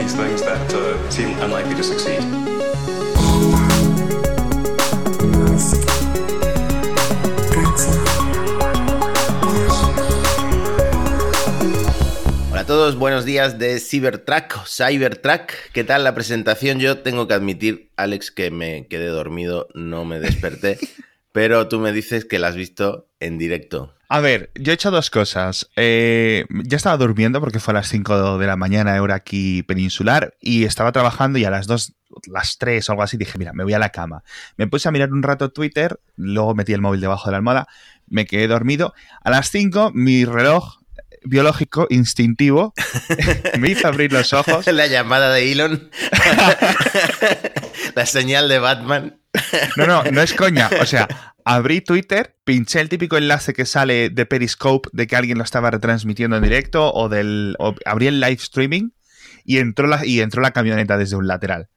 these things that uh, seem unlikely to succeed. Hola a todos, buenos días de Cybertruck o Cybertruck. ¿Qué tal la presentación? Yo tengo que admitir, Alex, que me quedé dormido, no me desperté, pero tú me dices que la has visto en directo. A ver, yo he hecho dos cosas. Eh, ya estaba durmiendo porque fue a las 5 de la mañana, hora aquí peninsular, y estaba trabajando y a las 2, las 3 o algo así dije, mira, me voy a la cama. Me puse a mirar un rato Twitter, luego metí el móvil debajo de la almohada, me quedé dormido. A las 5 mi reloj biológico, instintivo, me hizo abrir los ojos. La llamada de Elon. la señal de Batman. No, no, no es coña. O sea, abrí Twitter, pinché el típico enlace que sale de Periscope de que alguien lo estaba retransmitiendo en directo o del abrí el live streaming y entró la, y entró la camioneta desde un lateral.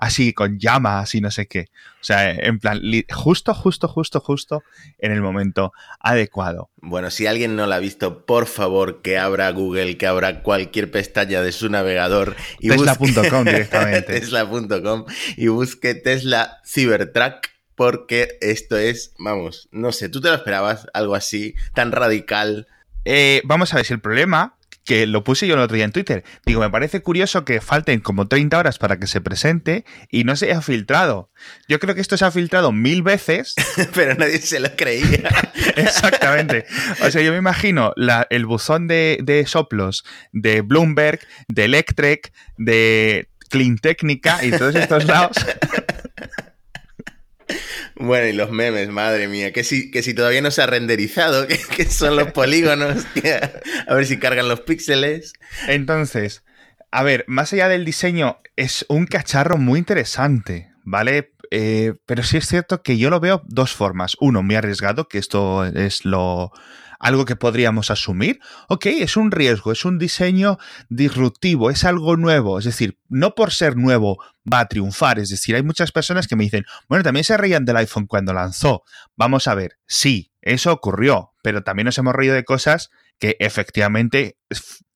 Así, con llamas y no sé qué. O sea, en plan, justo, justo, justo, justo en el momento adecuado. Bueno, si alguien no la ha visto, por favor, que abra Google, que abra cualquier pestaña de su navegador y Tesla.com directamente. Tesla.com y busque Tesla Cybertruck porque esto es, vamos, no sé, ¿tú te lo esperabas algo así, tan radical? Eh, vamos a ver si el problema, que lo puse yo el otro día en Twitter, digo, me parece curioso que falten como 30 horas para que se presente y no se haya filtrado. Yo creo que esto se ha filtrado mil veces. Pero nadie se lo creía. Exactamente. O sea, yo me imagino la, el buzón de, de soplos de Bloomberg, de Electrek, de Clean Technica y todos estos lados. Bueno, y los memes, madre mía, que si, que si todavía no se ha renderizado, que, son los polígonos, a ver si cargan los píxeles. Entonces, a ver, más allá del diseño, es un cacharro muy interesante, ¿vale? Eh, pero sí es cierto que yo lo veo dos formas. Uno, muy arriesgado, que esto es lo, algo que podríamos asumir. Ok, es un riesgo, es un diseño disruptivo, es algo nuevo. Es decir, no por ser nuevo va a triunfar. Es decir, hay muchas personas que me dicen, bueno, también se reían del iPhone cuando lanzó. Vamos a ver, sí, eso ocurrió, pero también nos hemos reído de cosas que efectivamente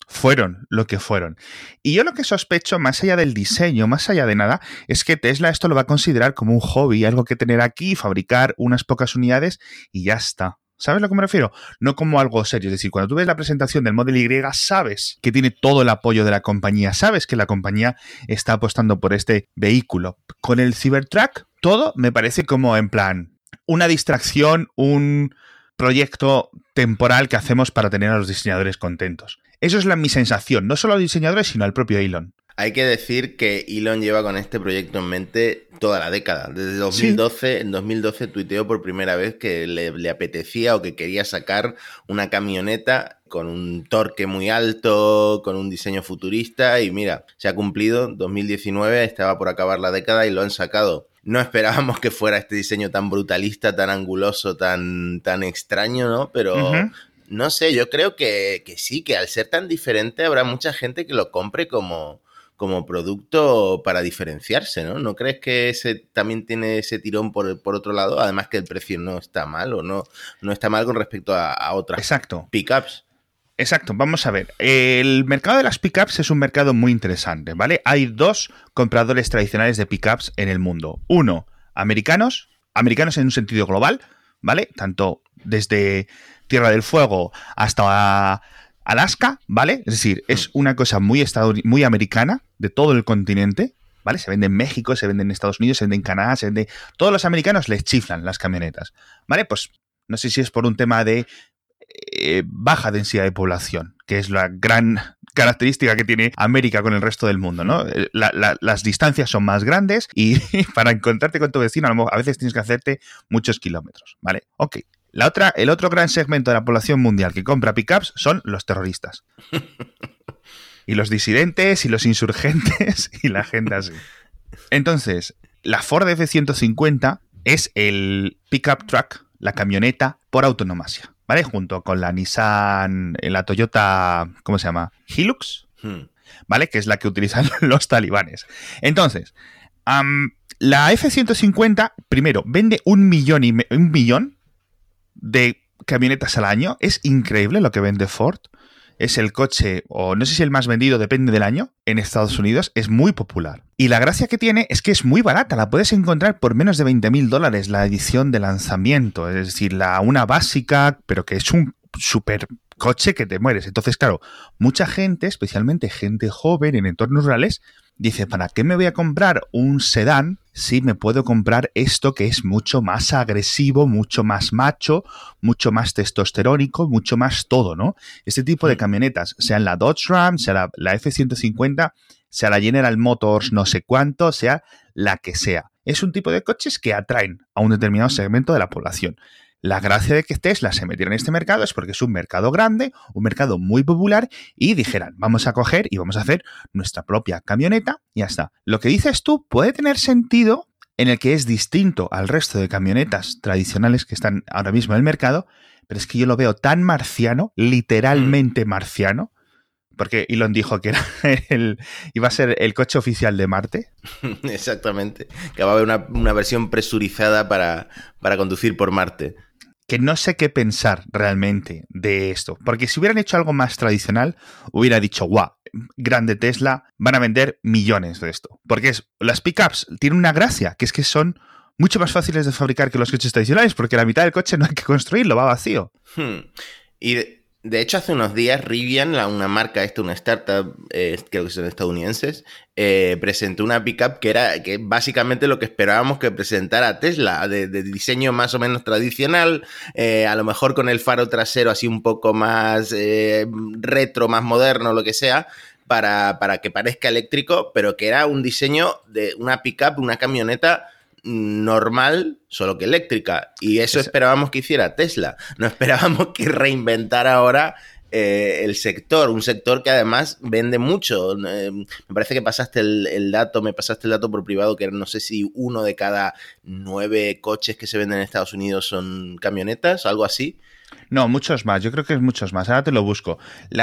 fueron lo que fueron. Y yo lo que sospecho, más allá del diseño, más allá de nada, es que Tesla esto lo va a considerar como un hobby, algo que tener aquí, fabricar unas pocas unidades y ya está. ¿Sabes a lo que me refiero? No como algo serio. Es decir, cuando tú ves la presentación del Model Y, sabes que tiene todo el apoyo de la compañía, sabes que la compañía está apostando por este vehículo. Con el Cybertruck, todo me parece como en plan una distracción, un proyecto temporal que hacemos para tener a los diseñadores contentos. Eso es la, mi sensación, no solo a los diseñadores, sino al propio Elon. Hay que decir que Elon lleva con este proyecto en mente toda la década. Desde 2012, en 2012 tuiteó por primera vez que le, apetecía o que quería sacar una camioneta con un torque muy alto, con un diseño futurista y mira, se ha cumplido. 2019 estaba por acabar la década y lo han sacado. No esperábamos que fuera este diseño tan brutalista, tan anguloso, tan, tan extraño, ¿no? Pero no sé, yo creo que, que sí, que al ser tan diferente habrá mucha gente que lo compre como como producto para diferenciarse, ¿no? ¿No crees que ese también tiene ese tirón por, por otro lado? Además que el precio no está mal o no, no está mal con respecto a, otras Exacto. pickups. Exacto, vamos a ver. El mercado de las pickups es un mercado muy interesante, ¿vale? Hay dos compradores tradicionales de pickups en el mundo. Uno, americanos, americanos en un sentido global, ¿vale? Tanto desde Tierra del Fuego hasta Alaska, ¿vale? Es decir, es mm. una cosa muy, muy americana de todo el continente, ¿vale? Se vende en México, se vende en Estados Unidos, se vende en Canadá, se vende... Todos los americanos les chiflan las camionetas, ¿vale? Pues no sé si es por un tema de eh, baja densidad de población, que es la gran característica que tiene América con el resto del mundo, ¿no? Eh, las distancias son más grandes y para encontrarte con tu vecino a veces tienes que hacerte muchos kilómetros, ¿vale? Ok, la otra, el otro gran segmento de la población mundial que compra pickups son los terroristas. y los disidentes y los insurgentes y la gente así. Entonces, la Ford F-150 es el pickup truck, la camioneta por autonomasia, ¿vale? Junto con la Nissan, la Toyota, ¿cómo se llama? Hilux, hmm. ¿vale? Que es la que utilizan los talibanes. Entonces, la F-150, primero, vende un millón y un millón de camionetas al año. Es increíble lo que vende Ford. es el coche, o no sé si el más vendido, depende del año, en Estados Unidos, es muy popular. Y la gracia que tiene es que es muy barata, la puedes encontrar por menos de 20 mil dólares la edición de lanzamiento, es decir, la una básica, pero que es un super coche que te mueres. Entonces, claro, mucha gente, especialmente gente joven en entornos rurales, dice, ¿para qué me voy a comprar un sedán si me puedo comprar esto que es mucho más agresivo, mucho más macho, mucho más testosterónico, mucho más todo, ¿no? Este tipo de camionetas, sea la Dodge Ram, sea la, F-150, sea la General Motors no sé cuánto, sea la que sea. Es un tipo de coches que atraen a un determinado segmento de la población. La gracia de que Tesla se metiera en este mercado es porque es un mercado grande, un mercado muy popular y dijeran, vamos a coger y vamos a hacer nuestra propia camioneta y ya está. Lo que dices tú puede tener sentido en el que es distinto al resto de camionetas tradicionales que están ahora mismo en el mercado, pero es que yo lo veo tan marciano, literalmente marciano, porque Elon dijo que era el, iba a ser el coche oficial de Marte. Exactamente, que va a haber una, una versión presurizada para, para conducir por Marte que no sé qué pensar realmente de esto. Porque si hubieran hecho algo más tradicional, hubiera dicho, guau, grande Tesla, van a vender millones de esto. Porque es, las pickups tienen una gracia, que es que son mucho más fáciles de fabricar que los coches tradicionales, porque la mitad del coche no hay que construirlo, va vacío. Hmm. Y hecho, hace unos días Rivian, una marca, esta, una startup, eh, creo que son estadounidenses, eh, presentó una pickup que era que básicamente lo que esperábamos que presentara Tesla, de, diseño más o menos tradicional, eh, a lo mejor con el faro trasero así un poco más retro, más moderno, lo que sea, para, para que parezca eléctrico, pero que era un diseño de una pickup, una camioneta normal, solo que eléctrica. Y eso esperábamos que hiciera Tesla. No esperábamos que reinventara ahora eh, el sector, un sector que además vende mucho. Eh, me parece que pasaste el, dato, me pasaste el dato por privado, que no sé si uno de cada nueve coches que se venden en Estados Unidos son camionetas, algo así. No, muchos más. Yo creo que es muchos más. Ahora te lo busco.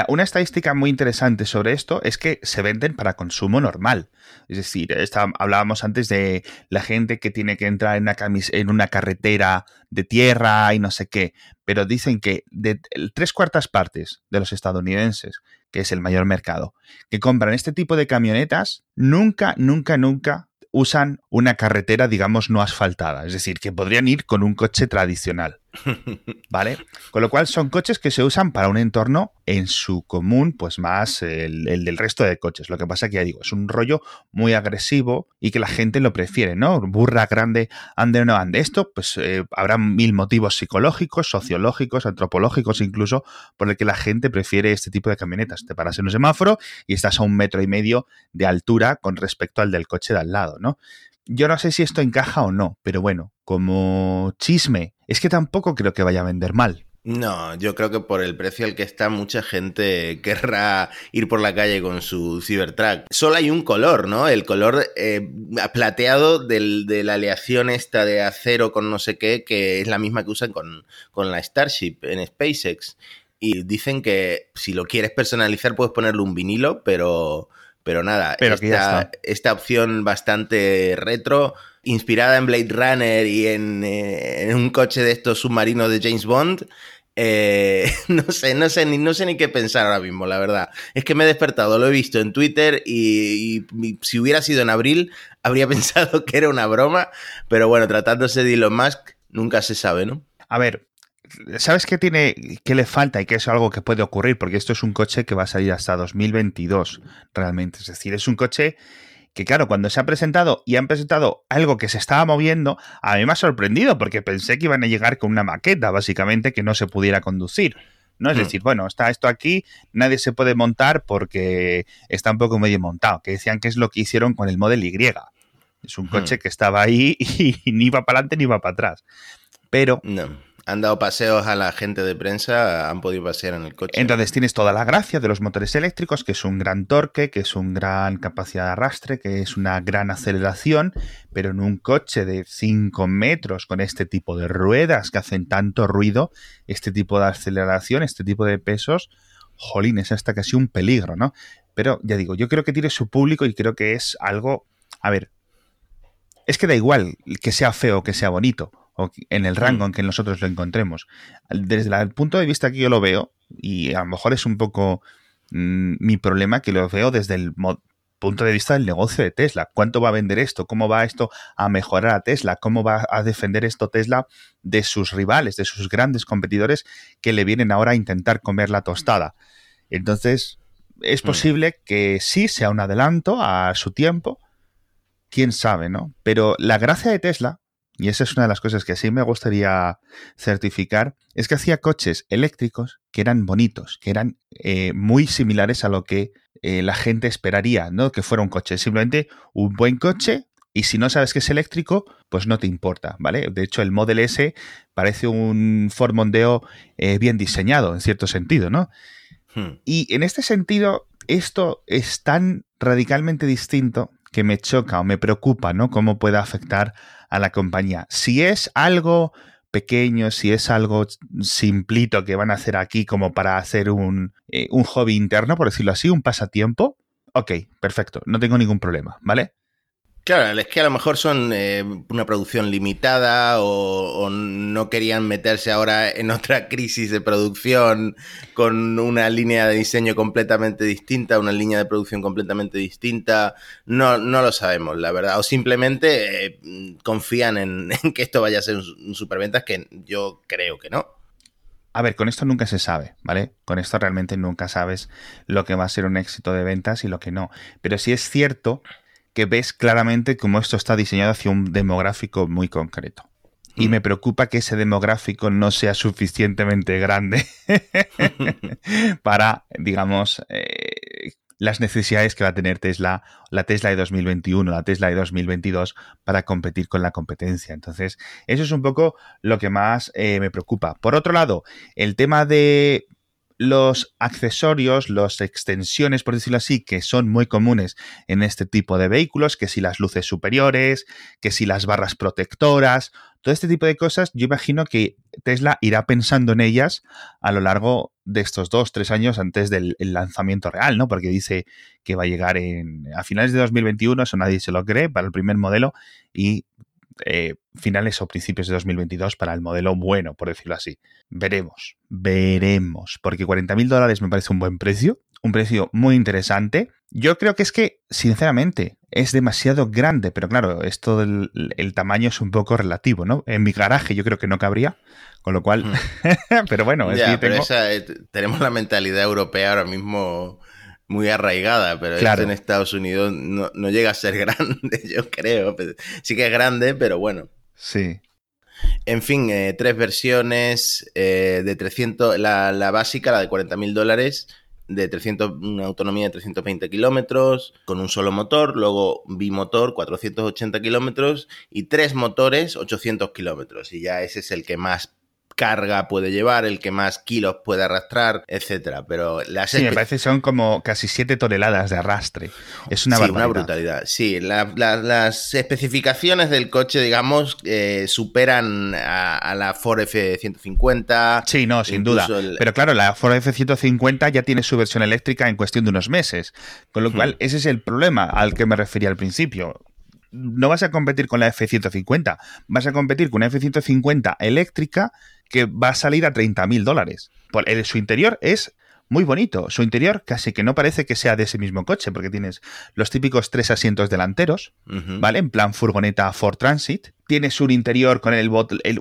una estadística muy interesante sobre esto es que se venden para consumo normal. Es decir, hablábamos antes de la gente que tiene que entrar en una, en una carretera de tierra y no sé qué. Pero dicen que de tres cuartas partes de los estadounidenses, que es el mayor mercado, que compran este tipo de camionetas, nunca, nunca, nunca usan una carretera, digamos, no asfaltada. Es decir, que podrían ir con un coche tradicional. ¿Vale? Con lo cual son coches que se usan para un entorno en su común, pues más el, del resto de coches. Lo que pasa que ya digo, es un rollo muy agresivo y que la gente lo prefiere, ¿no? Burra grande, ande o no ande. Esto, pues eh, habrá mil motivos psicológicos, sociológicos, antropológicos incluso, por el que la gente prefiere este tipo de camionetas. Te paras en un semáforo y estás a un metro y medio de altura con respecto al del coche de al lado, ¿no? Yo no sé si esto encaja o no, pero bueno, como chisme, es que tampoco creo que vaya a vender mal. No, yo creo que por el precio al que está, mucha gente querrá ir por la calle con su Cybertruck. Solo hay un color, ¿no? El color eh, plateado de la aleación esta de acero con no sé qué, que es la misma que usan con la Starship en SpaceX. Y dicen que si lo quieres personalizar puedes ponerle un vinilo, pero pero nada, esta, opción bastante retro, inspirada en Blade Runner y en, eh, un coche de estos submarinos de James Bond, eh, no sé, no sé, ni, no sé ni qué pensar ahora mismo, la verdad. Es que me he despertado, lo he visto en Twitter y, y, si hubiera sido en abril, habría pensado que era una broma, pero bueno, tratándose de Elon Musk, nunca se sabe, ¿no? A ver, ¿Sabes qué tiene, qué le falta y qué es algo que puede ocurrir? Porque esto es un coche que va a salir hasta 2022, realmente. Es decir, es un coche que, claro, cuando se ha presentado y han presentado algo que se estaba moviendo, a mí me ha sorprendido porque pensé que iban a llegar con una maqueta, básicamente, que no se pudiera conducir. ¿no? Es hmm. decir, bueno, está esto aquí, nadie se puede montar porque está un poco medio montado, que decían que es lo que hicieron con el Model Y. Es un hmm. coche que estaba ahí y ni iba para adelante ni iba para atrás. Pero no han dado paseos a la gente de prensa, han podido pasear en el coche. Entonces tienes toda la gracia de los motores eléctricos, que es un gran torque, que es una gran capacidad de arrastre, que es una gran aceleración, pero en un coche de 5 metros con este tipo de ruedas que hacen tanto ruido, este tipo de aceleración, este tipo de pesos, jolín, es hasta casi un peligro, ¿no? Pero ya digo, yo creo que tiene su público y creo que es algo, a ver, es que da igual que sea feo o que sea bonito o en el rango en que nosotros lo encontremos. Desde el punto de vista que yo lo veo, y a lo mejor es un poco mm, mi problema, que lo veo desde el punto de vista del negocio de Tesla. ¿Cuánto va a vender esto? ¿Cómo va esto a mejorar a Tesla? ¿Cómo va a defender esto Tesla de sus rivales, de sus grandes competidores que le vienen ahora a intentar comer la tostada? Entonces, es mm. posible que sí sea un adelanto a su tiempo, quién sabe, ¿no? Pero la gracia de Tesla y esa es una de las cosas que sí me gustaría certificar, es que hacía coches eléctricos que eran bonitos, que eran eh, muy similares a lo que eh, la gente esperaría, ¿no? Que fuera un coche, simplemente un buen coche. Y si no sabes que es eléctrico, pues no te importa, ¿vale? De hecho, el Model S parece un Ford Mondeo eh, bien diseñado, en cierto sentido, ¿no? Hmm. Y en este sentido, esto es tan radicalmente distinto que me choca o me preocupa, ¿no? Cómo puede afectar a la compañía. Si es algo pequeño, si es algo simplito que van a hacer aquí como para hacer un, eh, un hobby interno, por decirlo así, un pasatiempo, ok, perfecto, no tengo ningún problema, ¿vale? Claro, es que a lo mejor son eh, una producción limitada o, no querían meterse ahora en otra crisis de producción con una línea de diseño completamente distinta, una línea de producción completamente distinta. No, no lo sabemos, la verdad. O simplemente eh, confían en, que esto vaya a ser un, superventas que yo creo que no. A ver, con esto nunca se sabe, ¿vale? Con esto realmente nunca sabes lo que va a ser un éxito de ventas y lo que no. Pero sí es cierto que ves claramente cómo esto está diseñado hacia un demográfico muy concreto. Y me preocupa que ese demográfico no sea suficientemente grande para, digamos, eh, las necesidades que va a tener Tesla, la Tesla de 2021, la Tesla de 2022 para competir con la competencia. Entonces, eso es un poco lo que más eh, me preocupa. Por otro lado, el tema de los accesorios, las extensiones, por decirlo así, que son muy comunes en este tipo de vehículos, que si las luces superiores, que si las barras protectoras, todo este tipo de cosas, yo imagino que Tesla irá pensando en ellas a lo largo de estos dos, tres años antes del lanzamiento real, ¿no? Porque dice que va a llegar en, a finales de 2021, eso nadie se lo cree, para el primer modelo, y eh, finales o principios de 2022 para el modelo bueno, por decirlo así. Veremos, veremos, porque 40 mil dólares me parece un buen precio, un precio muy interesante. Yo creo que es que, sinceramente, es demasiado grande, pero claro, esto del el tamaño es un poco relativo, ¿no? En mi garaje yo creo que no cabría, con lo cual, hmm. pero bueno, es eh, tenemos la mentalidad europea ahora mismo muy arraigada, pero esto en Estados Unidos no, llega a ser grande, yo creo. Sí que es grande, pero bueno. Sí. En fin, eh, tres versiones eh, de 300, la, la, básica, la de 40 mil dólares, de 300, una autonomía de 320 kilómetros, con un solo motor, luego bimotor, 480 kilómetros, y tres motores, 800 kilómetros. Y ya ese es el que más carga puede llevar, el que más kilos puede arrastrar, etcétera. Pero las sí, me parece que son como casi 7 toneladas de arrastre. Es una, sí, una brutalidad. Sí, las especificaciones del coche, digamos, eh, superan a, la Ford F150. Sí, no, sin duda. Pero claro, la Ford F150 ya tiene su versión eléctrica en cuestión de unos meses. Con lo hmm. cual, ese es el problema al que me refería al principio no vas a competir con la F-150, vas a competir con una F-150 eléctrica que va a salir a 30 mil dólares. Su interior es muy bonito. Su interior casi que no parece que sea de ese mismo coche, porque tienes los típicos tres asientos delanteros, ¿vale? En plan furgoneta Ford Transit. Tienes un interior con el,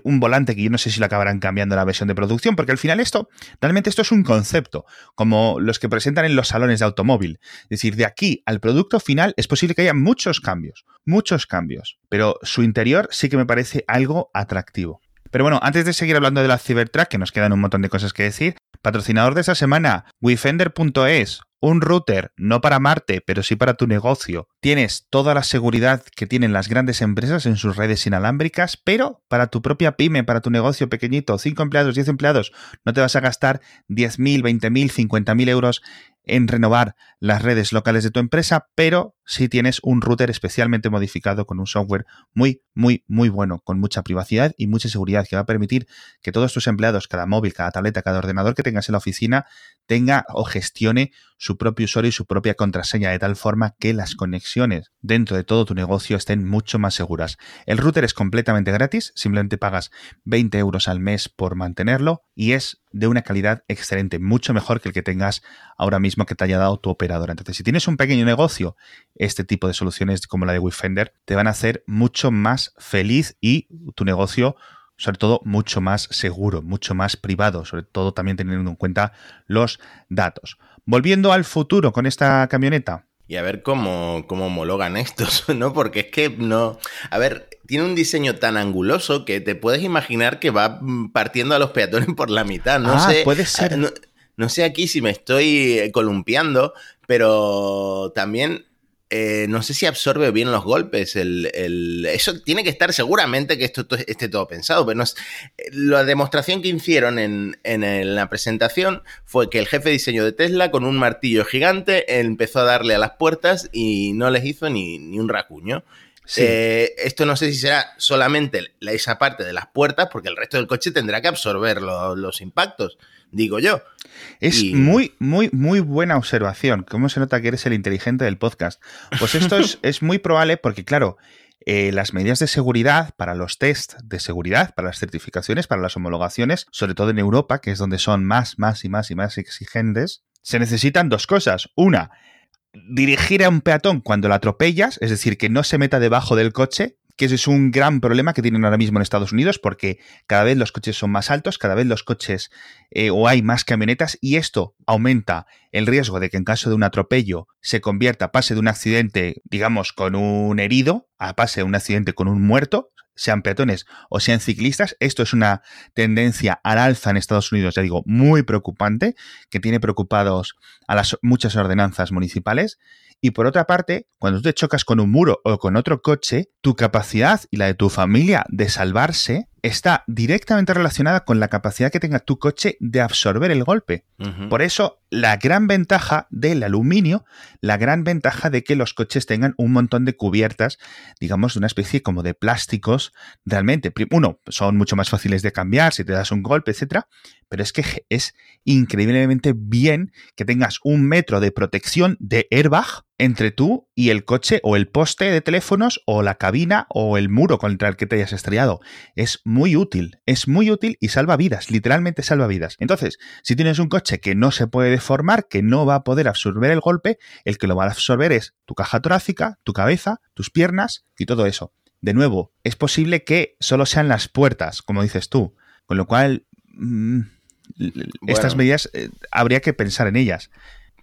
un volante que yo no sé si lo acabarán cambiando en la versión de producción, porque al final esto, realmente esto es un concepto, como los que presentan en los salones de automóvil. Es decir, de aquí al producto final es posible que haya muchos cambios, muchos cambios, pero su interior sí que me parece algo atractivo. Pero bueno, antes de seguir hablando de la Cybertruck, que nos quedan un montón de cosas que decir, patrocinador de esta semana, Wifender.es, un router no para Marte, pero sí para tu negocio. Tienes toda la seguridad que tienen las grandes empresas en sus redes inalámbricas, pero para tu propia pyme, para tu negocio pequeñito, 5 empleados, 10 empleados, no te vas a gastar 10.000, 20.000, 50.000 euros en renovar las redes locales de tu empresa, pero si tienes un router especialmente modificado con un software muy, muy, muy bueno, con mucha privacidad y mucha seguridad que va a permitir que todos tus empleados, cada móvil, cada tableta, cada ordenador que tengas en la oficina, tenga o gestione su propio usuario y su propia contraseña, de tal forma que las conexiones dentro de todo tu negocio estén mucho más seguras. El router es completamente gratis, simplemente pagas 20 euros al mes por mantenerlo y es de una calidad excelente, mucho mejor que el que tengas ahora mismo que te haya dado tu operadora. Entonces, si tienes un pequeño negocio, este tipo de soluciones como la de Wifender te van a hacer mucho más feliz y tu negocio sobre todo mucho más seguro, mucho más privado, sobre todo también teniendo en cuenta los datos. Volviendo al futuro con esta camioneta. Y a ver cómo, cómo homologan estos, ¿no? Porque es que no. A ver, tiene un diseño tan anguloso que te puedes imaginar que va partiendo a los peatones por la mitad. No ah, sé. Puede ser. No, no sé aquí si me estoy columpiando, pero también eh, no sé si absorbe bien los golpes. El, eso tiene que estar seguramente que esto esté todo pensado, pero no la demostración que hicieron en, la presentación fue que el jefe de diseño de Tesla con un martillo gigante empezó a darle a las puertas y no les hizo ni, un racuño. Eh, esto no sé si será solamente esa parte de las puertas, porque el resto del coche tendrá que absorber los impactos digo yo. Es muy, muy, muy buena observación. ¿Cómo se nota que eres el inteligente del podcast? Pues esto es, muy probable porque, claro, eh, las medidas de seguridad para los test de seguridad, para las certificaciones, para las homologaciones, sobre todo en Europa, que es donde son más, más y más y más exigentes, se necesitan dos cosas. Una, dirigir a un peatón cuando lo atropellas, es decir, que no se meta debajo del coche que ese es un gran problema que tienen ahora mismo en Estados Unidos porque cada vez los coches son más altos, cada vez los coches eh, o hay más camionetas y esto aumenta el riesgo de que en caso de un atropello se convierta, pase de un accidente, digamos, con un herido a pase de un accidente con un muerto, sean peatones o sean ciclistas. Esto es una tendencia al alza en Estados Unidos, ya digo, muy preocupante, que tiene preocupados a las muchas ordenanzas municipales. Y por otra parte, cuando tú te chocas con un muro o con otro coche, tu capacidad y la de tu familia de salvarse está directamente relacionada con la capacidad que tenga tu coche de absorber el golpe. Por eso, la gran ventaja del aluminio, la gran ventaja de que los coches tengan un montón de cubiertas, digamos, de una especie como de plásticos, realmente, uno, son mucho más fáciles de cambiar si te das un golpe, etcétera, pero es que es increíblemente bien que tengas un metro de protección de airbag entre tú y el coche o el poste de teléfonos o la cabina o el muro contra el que te hayas estrellado. Es muy útil, es muy útil y salva vidas, literalmente salva vidas. Entonces, si tienes un coche que no se puede deformar, que no va a poder absorber el golpe, el que lo va a absorber es tu caja torácica, tu cabeza, tus piernas y todo eso. De nuevo, es posible que solo sean las puertas, como dices tú, con lo cual... Mm, estas medidas eh, habría que pensar en ellas.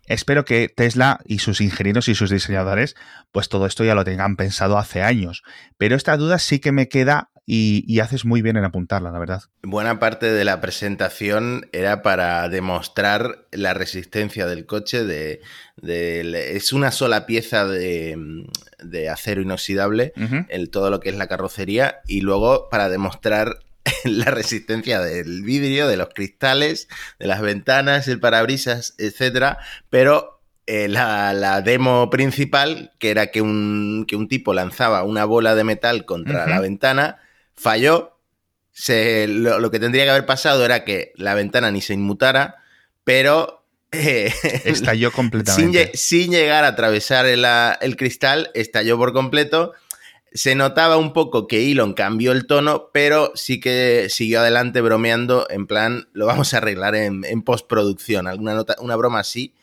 Espero que Tesla y sus ingenieros y sus diseñadores, pues todo esto ya lo tengan pensado hace años. Pero esta duda sí que me queda y, haces muy bien en apuntarla, la verdad. Buena parte de la presentación era para demostrar la resistencia del coche. De, es una sola pieza de, acero inoxidable, en todo lo que es la carrocería, y luego para demostrar la resistencia del vidrio, de los cristales, de las ventanas, el parabrisas, etcétera, pero eh, la, demo principal, que era que un, un, tipo lanzaba una bola de metal contra la ventana, falló. Se, lo, que tendría que haber pasado era que la ventana ni se inmutara, pero eh, estalló completamente. Sin, llegar a atravesar el, cristal, estalló por completo se notaba un poco que Elon cambió el tono, pero sí que siguió adelante bromeando en plan, lo vamos a arreglar en, postproducción, alguna nota, una broma así.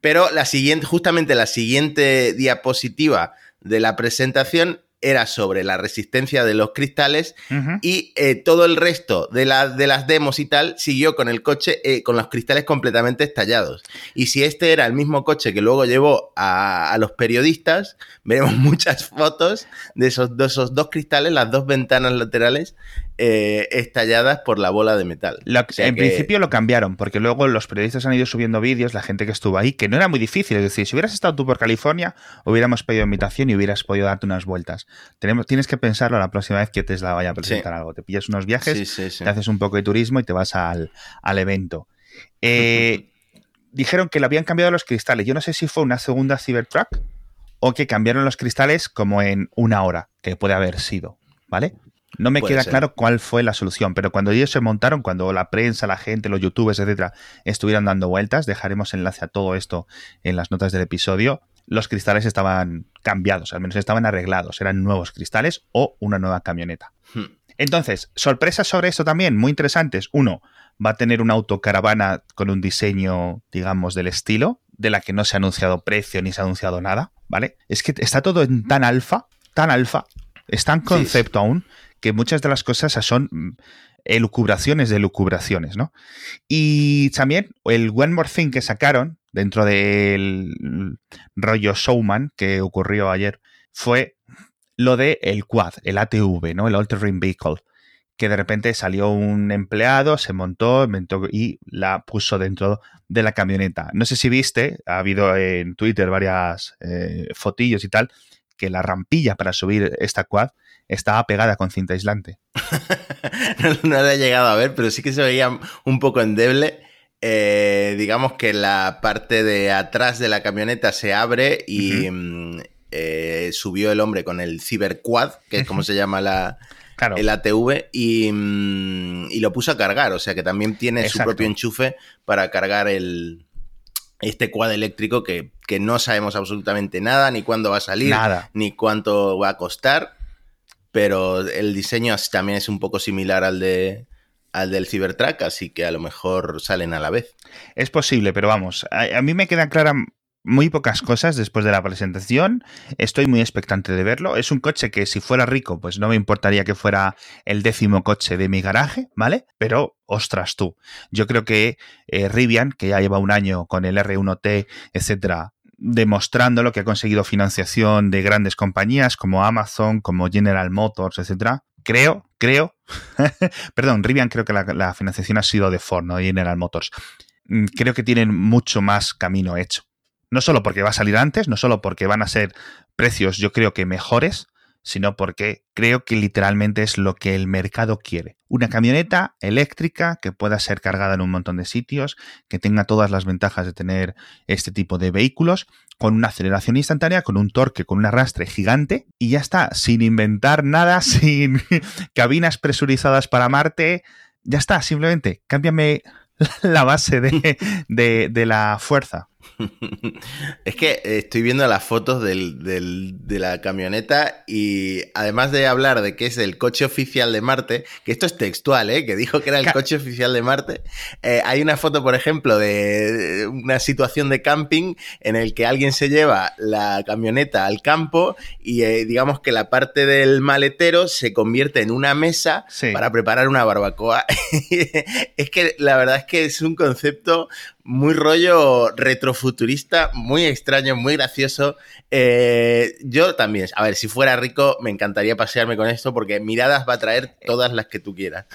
Pero la siguiente, justamente la siguiente diapositiva de la presentación era sobre la resistencia de los cristales y eh, todo el resto de, de, las demos y tal siguió con el coche eh, con los cristales completamente estallados. Y si este era el mismo coche que luego llevó a, los periodistas, veremos muchas fotos de esos, de esos dos cristales, las dos ventanas laterales eh, estalladas por la bola de metal. en principio lo cambiaron, porque luego los periodistas han ido subiendo vídeos, la gente que estuvo ahí, que no era muy difícil. Es decir, si hubieras estado tú por California, hubiéramos pedido invitación y hubieras podido darte unas vueltas. Tenemos, tienes que pensarlo la próxima vez que Tesla vaya a presentar algo. Te pillas unos viajes, te haces un poco de turismo y te vas al, evento. Eh, dijeron que le habían cambiado los cristales. Yo no sé si fue una segunda Cybertruck o que cambiaron los cristales como en una hora, que puede haber sido, ¿vale? No me queda claro cuál fue la solución, pero cuando ellos se montaron, cuando la prensa, la gente, los youtubers, etcétera, estuvieron dando vueltas, dejaremos enlace a todo esto en las notas del episodio. los cristales estaban cambiados, al menos estaban arreglados, eran nuevos cristales o una nueva camioneta. Hmm. Entonces, sorpresas sobre esto también, muy interesantes. Uno, va a tener una autocaravana con un diseño, digamos, del estilo, de la que no se ha anunciado precio ni se ha anunciado nada, ¿vale? Es que está todo en tan alfa, tan alfa, es tan concepto aún, que muchas de las cosas son mm, elucubraciones de elucubraciones, ¿no? Y también el One More Thing que sacaron dentro del rollo Showman que ocurrió ayer fue lo de el Quad, el ATV, ¿no? El Altering Vehicle que de repente salió un empleado, se montó, y la puso dentro de la camioneta. No sé si viste, ha habido en Twitter varias eh, fotillos y tal, que la rampilla para subir esta quad estaba pegada con cinta aislante. no, la he llegado a ver, pero sí que se veía un poco endeble. Eh, digamos que la parte de atrás de la camioneta se abre y mm, eh, subió el hombre con el Cyberquad, que es como se llama la, el ATV, mm, y, lo puso a cargar. O sea que también tiene su propio enchufe para cargar el, este quad eléctrico que, que, no sabemos absolutamente nada, ni cuándo va a salir, ni cuánto va a costar pero el diseño también es un poco similar al de al del Cybertruck, así que a lo mejor salen a la vez. Es posible, pero vamos, a, mí me quedan claras muy pocas cosas después de la presentación. Estoy muy expectante de verlo. Es un coche que si fuera rico, pues no me importaría que fuera el décimo coche de mi garaje, ¿vale? Pero, ostras tú, yo creo que eh, Rivian, que ya lleva un año con el R1T, etcétera, demostrando lo que ha conseguido financiación de grandes compañías como Amazon, como General Motors, etcétera. Creo, creo, perdón, Rivian creo que la, financiación ha sido de Ford, no General Motors. Mm, creo que tienen mucho más camino hecho. No solo porque va a salir antes, no solo porque van a ser precios, yo creo que mejores, sino porque creo que literalmente es lo que el mercado quiere. Una camioneta eléctrica que pueda ser cargada en un montón de sitios, que tenga todas las ventajas de tener este tipo de vehículos, con una aceleración instantánea, con un torque, con un arrastre gigante, y ya está, sin inventar nada, sin cabinas presurizadas para Marte, ya está, simplemente cámbiame la base de, de la fuerza. es que estoy viendo las fotos de la camioneta y además de hablar de que es el coche oficial de Marte, que esto es textual, ¿eh? que dijo que era el coche oficial de Marte, eh, hay una foto, por ejemplo, de una situación de camping en el que alguien se lleva la camioneta al campo y eh, digamos que la parte del maletero se convierte en una mesa para preparar una barbacoa. es que la verdad es que es un concepto muy rollo retrofuturista, muy extraño, muy gracioso. Eh, yo también, a ver, si fuera rico, me encantaría pasearme con esto porque miradas va a traer todas las que tú quieras.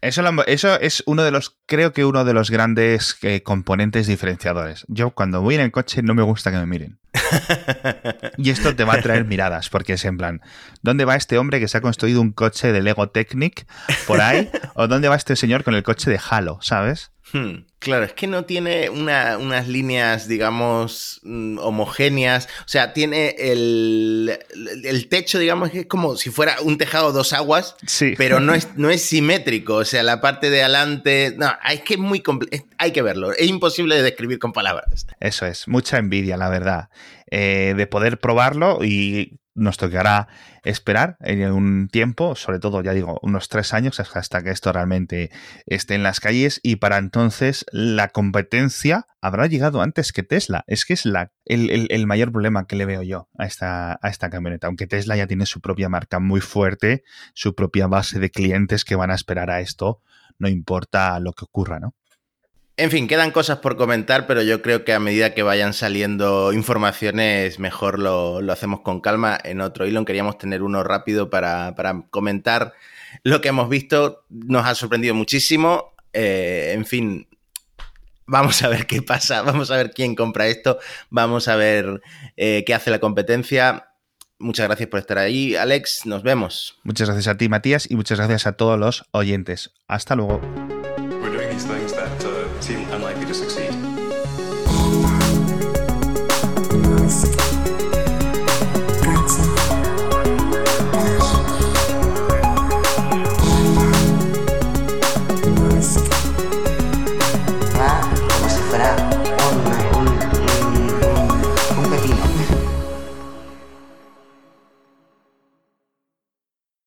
Eso, eso es uno de los, creo que uno de los grandes eh, componentes diferenciadores. Yo cuando voy en el coche no me gusta que me miren. y esto te va a traer miradas, porque es en plan, ¿dónde va este hombre que se ha construido un coche de Lego Technic por ahí? ¿O dónde va este señor con el coche de Halo, sabes? Hmm. Claro, es que no tiene unas líneas, digamos, mm, homogéneas. O sea, tiene el, el, techo, digamos, que es como si fuera un tejado dos aguas, sí. pero no es, no es simétrico. O sea, la parte de adelante. No, es que es muy Hay que verlo. Es imposible de describir con palabras. Eso es, mucha envidia, la verdad. Eh, de poder probarlo y nos tocará esperar en un tiempo, sobre todo, ya digo, unos tres años hasta que esto realmente esté en las calles y para entonces la competencia habrá llegado antes que Tesla. Es que es el, mayor problema que le veo yo a esta, a esta camioneta, aunque Tesla ya tiene su propia marca muy fuerte, su propia base de clientes que van a esperar a esto, no importa lo que ocurra, ¿no? En fin, quedan cosas por comentar, pero yo creo que a medida que vayan saliendo informaciones, mejor lo, hacemos con calma. En otro hilo queríamos tener uno rápido para, comentar lo que hemos visto. Nos ha sorprendido muchísimo. Eh, en fin, vamos a ver qué pasa, vamos a ver quién compra esto, vamos a ver eh, qué hace la competencia. Muchas gracias por estar ahí, Alex. Nos vemos. Muchas gracias a ti, Matías, y muchas gracias a todos los oyentes. Hasta luego.